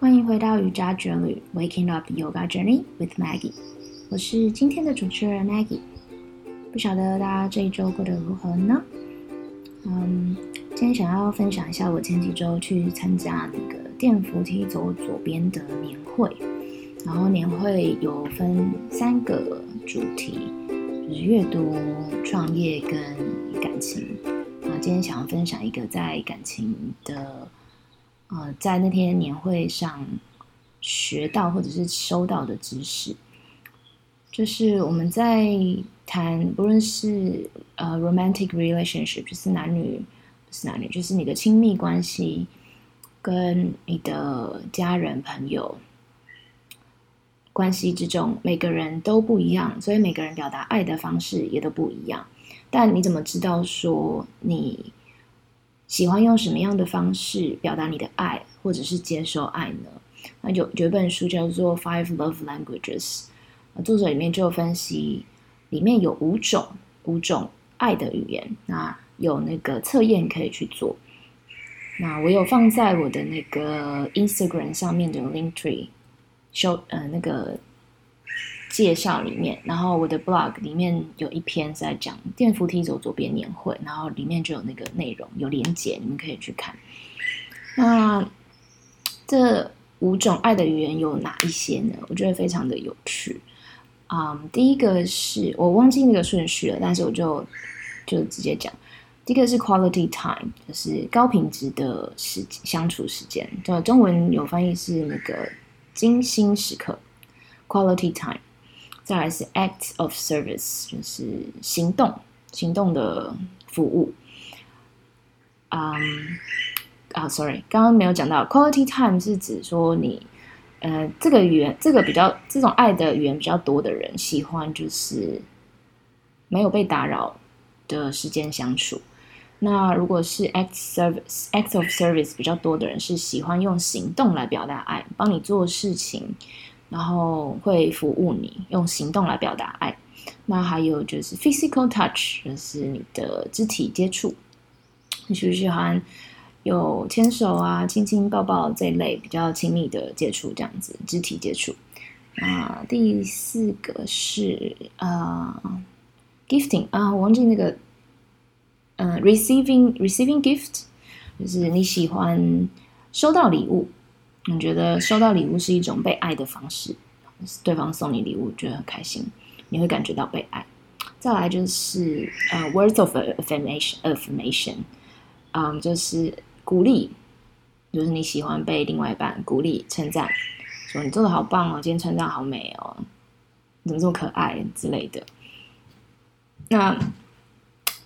欢迎回到瑜伽之旅，Waking Up Yoga Journey with Maggie。我是今天的主持人 Maggie。不晓得大家这一周过得如何呢？嗯，今天想要分享一下我前几周去参加那个电扶梯走左边的年会。然后年会有分三个主题，就是阅读、创业跟感情。啊，今天想要分享一个在感情的。呃，在那天年会上学到或者是收到的知识，就是我们在谈，不论是呃 romantic relationship，就是男女不是男女，就是你的亲密关系跟你的家人朋友关系之中，每个人都不一样，所以每个人表达爱的方式也都不一样。但你怎么知道说你？喜欢用什么样的方式表达你的爱，或者是接受爱呢？那有有一本书叫做《Five Love Languages》，作者里面就分析，里面有五种五种爱的语言。那有那个测验可以去做。那我有放在我的那个 Instagram 上面的 Link Tree show，呃，那个。介绍里面，然后我的 blog 里面有一篇在讲电扶梯走左边年会，然后里面就有那个内容有连结，你们可以去看。那这五种爱的语言有哪一些呢？我觉得非常的有趣。啊，第一个是我忘记那个顺序了，但是我就就直接讲。第一个是 quality time，就是高品质的时相处时间，就中文有翻译是那个精心时刻 quality time。再来是 act of service，就是行动行动的服务。嗯啊，sorry，刚刚没有讲到 quality time 是指说你呃这个语言这个比较这种爱的语言比较多的人喜欢就是没有被打扰的时间相处。那如果是 act service act of service 比较多的人是喜欢用行动来表达爱，帮你做事情。然后会服务你，用行动来表达爱。那还有就是 physical touch，就是你的肢体接触。你喜不喜欢有牵手啊、亲亲抱抱这一类比较亲密的接触？这样子肢体接触。啊，第四个是啊，gifting 啊，我忘记那个，嗯，receiving receiving gift，就是你喜欢收到礼物。你觉得收到礼物是一种被爱的方式，对方送你礼物，觉得很开心，你会感觉到被爱。再来就是呃，words of affirmation，affirmation，嗯，就是鼓励，就是你喜欢被另外一半鼓励、称赞，说你做的好棒哦，今天穿这样好美哦，怎么这么可爱之类的，那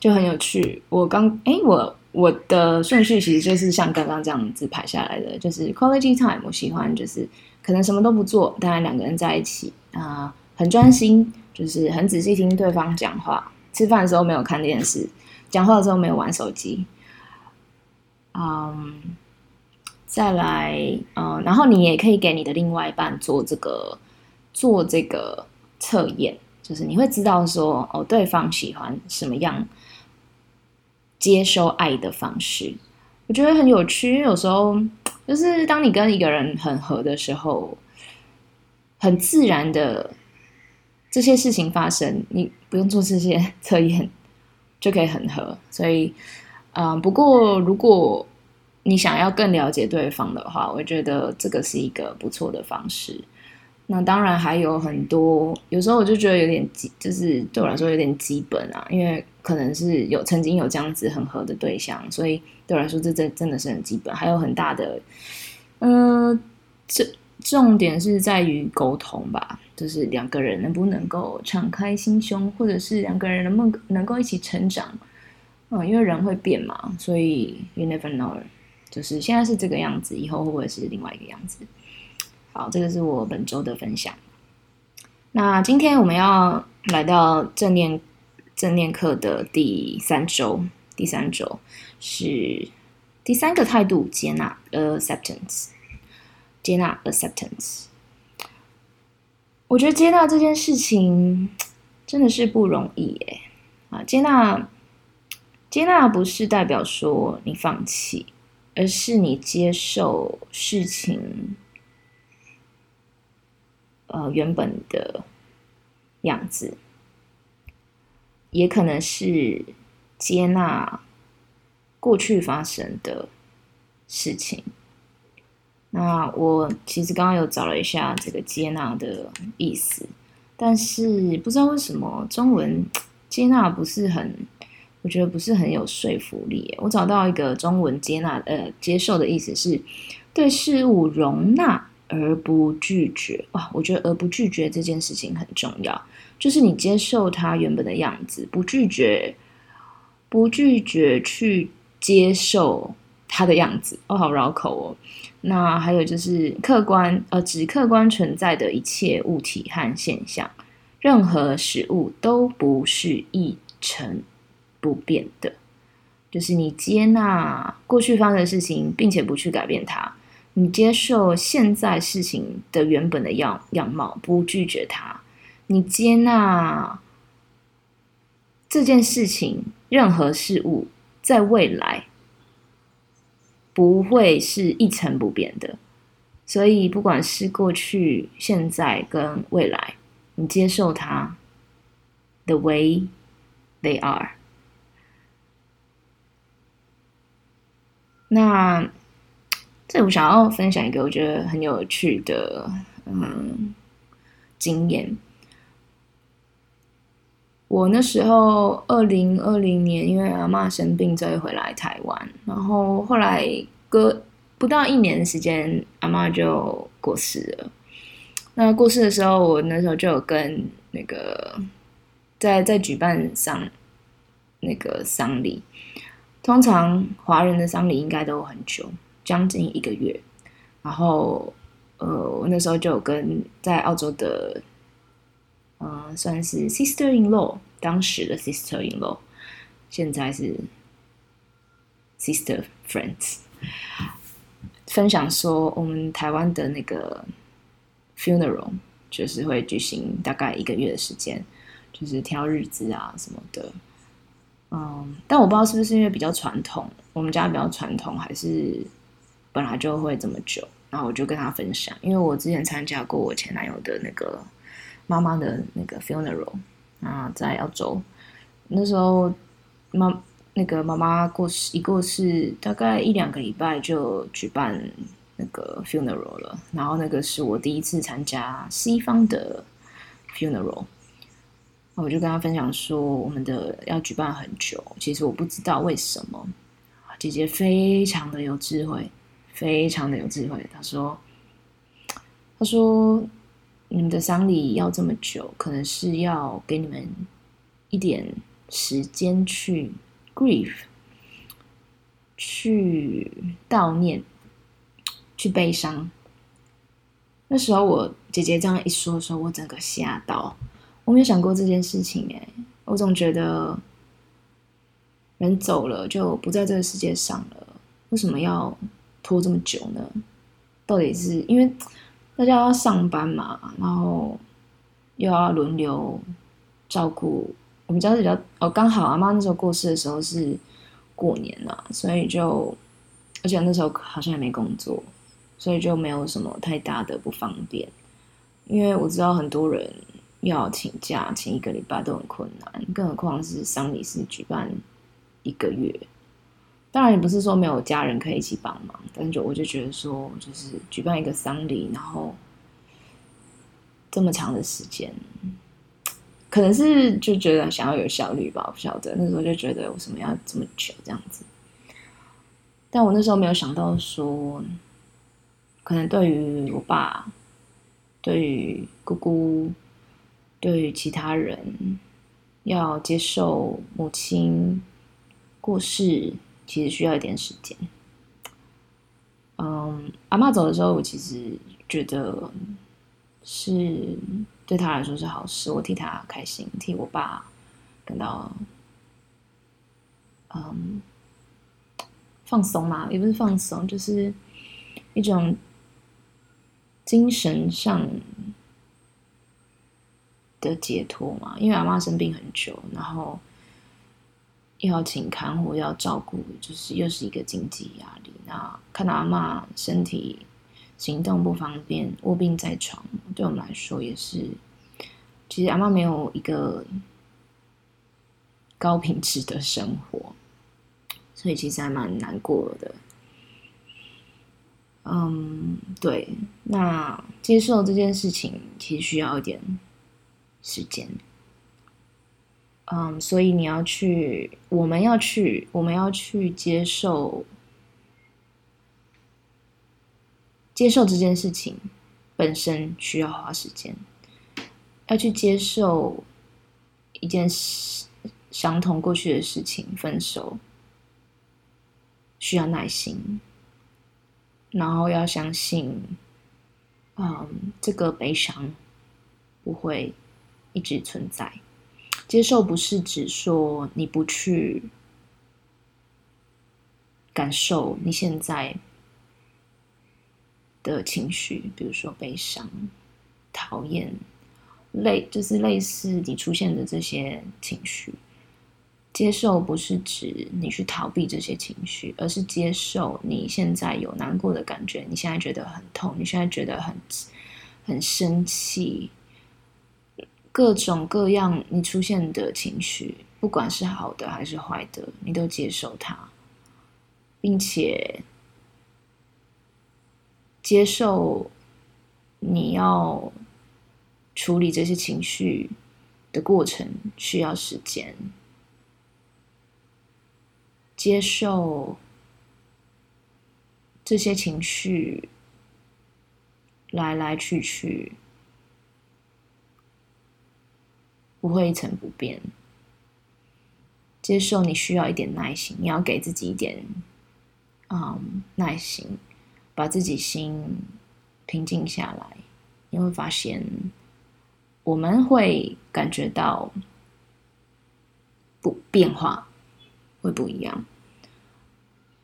就很有趣。我刚哎我。我的顺序其实就是像刚刚这样子排下来的，就是 quality time，我喜欢就是可能什么都不做，当然两个人在一起啊，很专心，就是很仔细听对方讲话，吃饭的时候没有看电视，讲话的时候没有玩手机，嗯，再来，嗯，然后你也可以给你的另外一半做这个做这个测验，就是你会知道说哦，对方喜欢什么样。接收爱的方式，我觉得很有趣。因为有时候，就是当你跟一个人很合的时候，很自然的这些事情发生，你不用做这些测验就可以很合。所以，嗯，不过如果你想要更了解对方的话，我觉得这个是一个不错的方式。那当然还有很多，有时候我就觉得有点基，就是对我来说有点基本啊，因为可能是有曾经有这样子很合的对象，所以对我来说这真真的是很基本。还有很大的，嗯，这重点是在于沟通吧，就是两个人能不能够敞开心胸，或者是两个人能不能能够一起成长。嗯，因为人会变嘛，所以 you never know，就是现在是这个样子，以后会不会是另外一个样子？好，这个是我本周的分享。那今天我们要来到正念正念课的第三周，第三周是第三个态度：接纳 （acceptance）。接纳 （acceptance）。我觉得接纳这件事情真的是不容易耶。啊，接纳接纳不是代表说你放弃，而是你接受事情。呃原本的样子，也可能是接纳过去发生的事情。那我其实刚刚有找了一下这个接纳的意思，但是不知道为什么中文接纳不是很，我觉得不是很有说服力。我找到一个中文接纳呃接受的意思是对事物容纳而不拒绝。哇，我觉得而不拒绝这件事情很重要，就是你接受它原本的样子，不拒绝，不拒绝去接受它的样子。哦，好绕口哦。那还有就是客观，呃，指客观存在的一切物体和现象，任何事物都不是一成不变的。就是你接纳过去发生的事情，并且不去改变它；你接受现在事情的原本的样样貌，不拒绝它；你接纳这件事情，任何事物在未来。不会是一成不变的，所以不管是过去、现在跟未来，你接受它，the way they are。那这我想要分享一个我觉得很有趣的嗯经验。我那时候二零二零年，因为阿妈生病，所以回来台湾。然后后来隔不到一年的时间，阿妈就过世了。那过世的时候，我那时候就有跟那个在在举办丧那个丧礼。通常华人的丧礼应该都很久，将近一个月。然后呃，我那时候就有跟在澳洲的。嗯，算是 sister in law，当时的 sister in law，现在是 sister friends。分享说，我们台湾的那个 funeral 就是会举行大概一个月的时间，就是挑日子啊什么的。嗯，但我不知道是不是因为比较传统，我们家比较传统，还是本来就会这么久。然后我就跟他分享，因为我之前参加过我前男友的那个。妈妈的那个 funeral 啊，在澳洲，那时候妈那个妈妈过世一过世，大概一两个礼拜就举办那个 funeral 了。然后那个是我第一次参加西方的 funeral，我就跟他分享说，我们的要举办很久，其实我不知道为什么。姐姐非常的有智慧，非常的有智慧。她说，她说。你们的丧礼要这么久，可能是要给你们一点时间去 grief，去悼念，去悲伤。那时候我姐姐这样一说的时候，我整个吓到。我没有想过这件事情，哎，我总觉得人走了就不在这个世界上了，为什么要拖这么久呢？到底是因为？大家要上班嘛，然后又要轮流照顾。我们家是比较哦，刚好阿妈那时候过世的时候是过年了，所以就而且那时候好像也没工作，所以就没有什么太大的不方便。因为我知道很多人要请假请一个礼拜都很困难，更何况是丧礼是举办一个月。当然也不是说没有家人可以一起帮忙，但就我就觉得说，就是举办一个丧礼，然后这么长的时间，可能是就觉得想要有效率吧，我不晓得。那时候就觉得为什么要这么久这样子？但我那时候没有想到说，可能对于我爸、对于姑姑、对于其他人，要接受母亲过世。其实需要一点时间。嗯，阿妈走的时候，我其实觉得是对他来说是好事，我替他开心，替我爸感到嗯放松嘛，也不是放松，就是一种精神上的解脱嘛。因为阿妈生病很久，然后。又要请看护，要照顾，就是又是一个经济压力。那看到阿妈身体行动不方便，卧病在床，对我们来说也是。其实阿妈没有一个高品质的生活，所以其实还蛮难过的。嗯，对，那接受这件事情其实需要一点时间。嗯，所以你要去，我们要去，我们要去接受，接受这件事情本身需要花时间，要去接受一件事，相同过去的事情，分手需要耐心，然后要相信，嗯，这个悲伤不会一直存在。接受不是指说你不去感受你现在的情绪，比如说悲伤、讨厌、类，就是类似你出现的这些情绪。接受不是指你去逃避这些情绪，而是接受你现在有难过的感觉，你现在觉得很痛，你现在觉得很很生气。各种各样你出现的情绪，不管是好的还是坏的，你都接受它，并且接受你要处理这些情绪的过程需要时间，接受这些情绪来来去去。不会一成不变，接受你需要一点耐心，你要给自己一点，嗯，耐心，把自己心平静下来，你会发现，我们会感觉到不变化会不一样。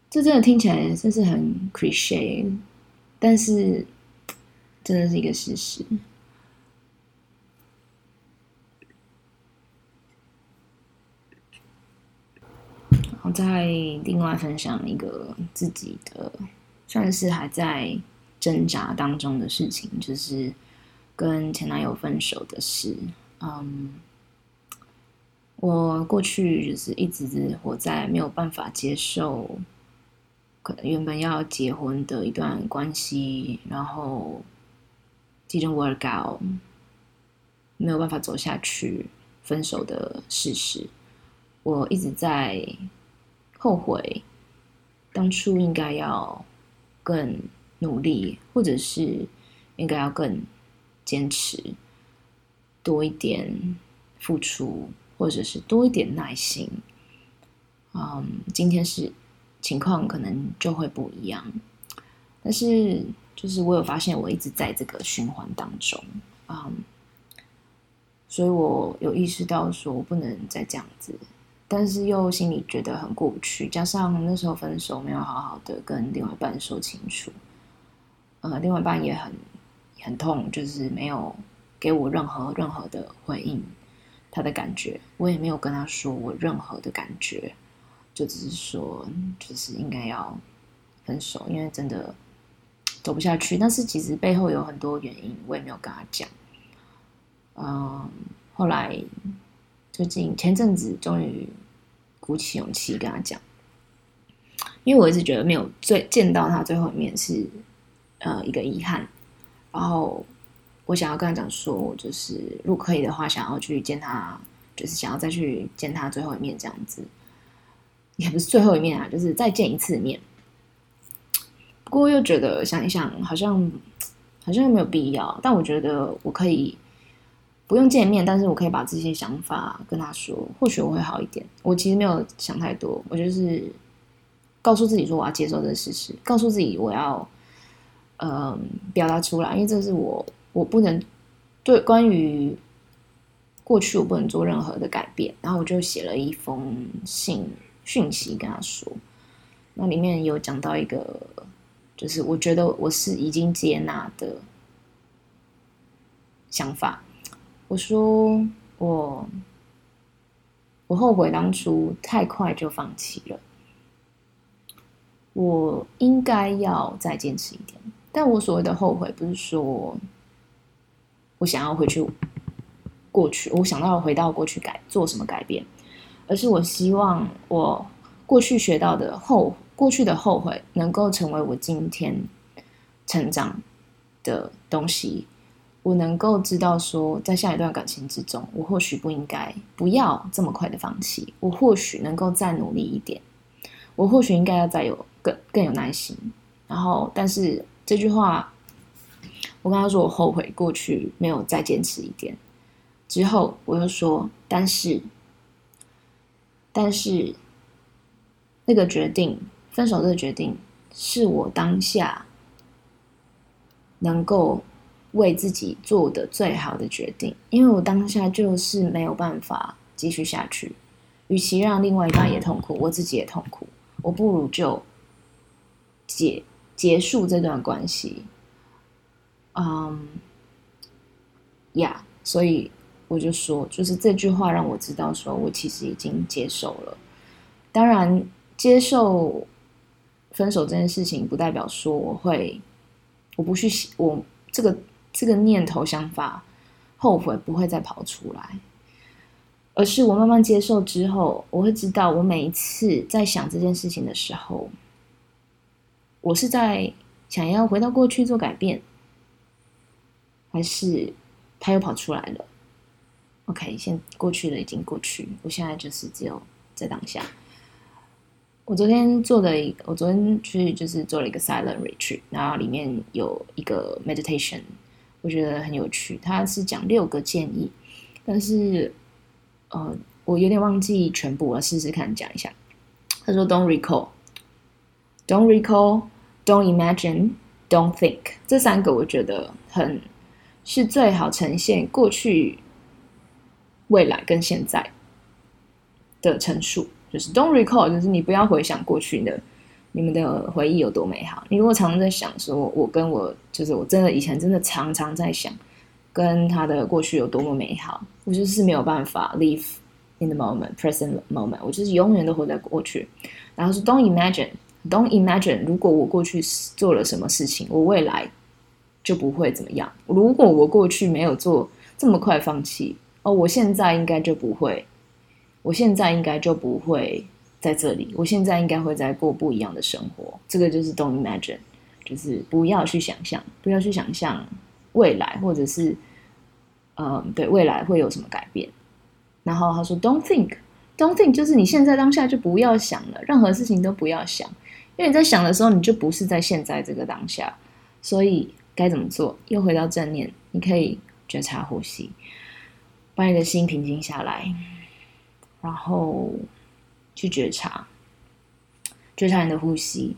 这真的听起来真是很 cliche，但是真的是一个事实。我再另外分享一个自己的，算是还在挣扎当中的事情，就是跟前男友分手的事。嗯，我过去就是一直活在没有办法接受，可能原本要结婚的一段关系，然后 didn't work out，没有办法走下去，分手的事实，我一直在。后悔，当初应该要更努力，或者是应该要更坚持，多一点付出，或者是多一点耐心。嗯，今天是情况可能就会不一样，但是就是我有发现，我一直在这个循环当中，嗯，所以我有意识到说，我不能再这样子。但是又心里觉得很过不去，加上那时候分手没有好好的跟另外一半说清楚，呃，另外一半也很很痛，就是没有给我任何任何的回应，他的感觉，我也没有跟他说我任何的感觉，就只是说就是应该要分手，因为真的走不下去。但是其实背后有很多原因，我也没有跟他讲。嗯，后来最近前阵子终于。鼓起勇气跟他讲，因为我一直觉得没有最见到他最后一面是呃一个遗憾，然后我想要跟他讲说，就是如果可以的话，想要去见他，就是想要再去见他最后一面这样子，也不是最后一面啊，就是再见一次面。不过又觉得想一想，好像好像没有必要，但我觉得我可以。不用见面，但是我可以把这些想法跟他说，或许我会好一点。我其实没有想太多，我就是告诉自己说我要接受这个事实，告诉自己我要嗯表达出来，因为这是我我不能对关于过去我不能做任何的改变。然后我就写了一封信讯息跟他说，那里面有讲到一个，就是我觉得我是已经接纳的想法。我说我我后悔当初太快就放弃了，我应该要再坚持一点。但我所谓的后悔，不是说我想要回去过去，我想到回到过去改做什么改变，而是我希望我过去学到的后过去的后悔，能够成为我今天成长的东西。我能够知道说，在下一段感情之中，我或许不应该不要这么快的放弃，我或许能够再努力一点，我或许应该要再有更更有耐心。然后，但是这句话，我跟他说我后悔过去没有再坚持一点。之后我又说，但是，但是那个决定分手这个决定，是我当下能够。为自己做的最好的决定，因为我当下就是没有办法继续下去。与其让另外一半也痛苦，我自己也痛苦，我不如就结结束这段关系。嗯，呀，所以我就说，就是这句话让我知道，说我其实已经接受了。当然，接受分手这件事情，不代表说我会，我不去我这个。这个念头、想法、后悔不会再跑出来，而是我慢慢接受之后，我会知道，我每一次在想这件事情的时候，我是在想要回到过去做改变，还是他又跑出来了？OK，现过去的已经过去，我现在就是只有在当下。我昨天做的一，我昨天去就是做了一个 silent retreat，然后里面有一个 meditation。我觉得很有趣，他是讲六个建议，但是呃，我有点忘记全部了，试试看讲一下。他说：“Don't recall, don't recall, don't imagine, don't think。”这三个我觉得很是最好呈现过去、未来跟现在的陈述。就是 “don't recall”，就是你不要回想过去的。你们的回忆有多美好？你如果常常在想说，我跟我就是我真的以前真的常常在想，跟他的过去有多么美好，我就是没有办法 live in the moment, present moment，我就是永远都活在过去。然后是 don't imagine, don't imagine，如果我过去做了什么事情，我未来就不会怎么样。如果我过去没有做这么快放弃，哦，我现在应该就不会，我现在应该就不会。在这里，我现在应该会在过不一样的生活。这个就是 don't imagine，就是不要去想象，不要去想象未来，或者是，嗯，对未来会有什么改变。然后他说 don't think，don't think，就是你现在当下就不要想了，任何事情都不要想，因为你在想的时候，你就不是在现在这个当下。所以该怎么做？又回到正念，你可以觉察呼吸，把你的心平静下来，然后。去觉察，觉察你的呼吸，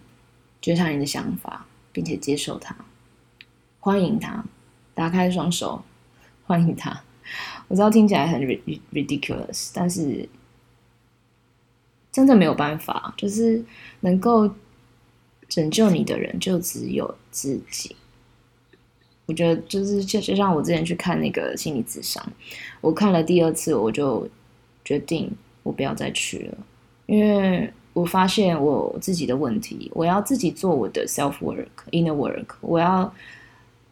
觉察你的想法，并且接受它，欢迎它，打开双手，欢迎它。我知道听起来很 ridiculous，但是真的没有办法，就是能够拯救你的人就只有自己。我觉得就是就就像我之前去看那个心理智商，我看了第二次，我就决定我不要再去了。因为我发现我自己的问题，我要自己做我的 self work inner work，我要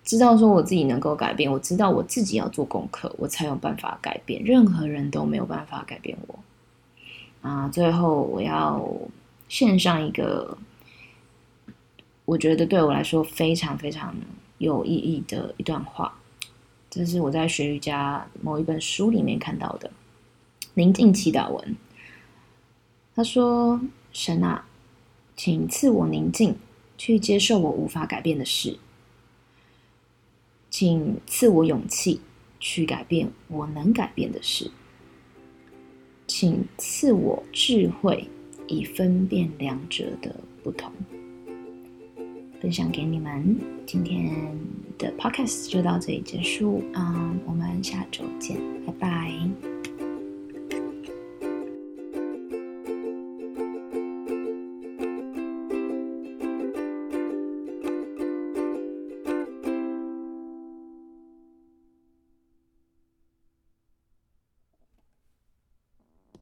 知道说我自己能够改变，我知道我自己要做功课，我才有办法改变，任何人都没有办法改变我。啊，最后我要献上一个我觉得对我来说非常非常有意义的一段话，这是我在学瑜伽某一本书里面看到的宁静祈祷文。他说：“神啊，请赐我宁静，去接受我无法改变的事；请赐我勇气，去改变我能改变的事；请赐我智慧，以分辨两者的不同。”分享给你们，今天的 podcast 就到这里结束啊！我们下周见，拜拜。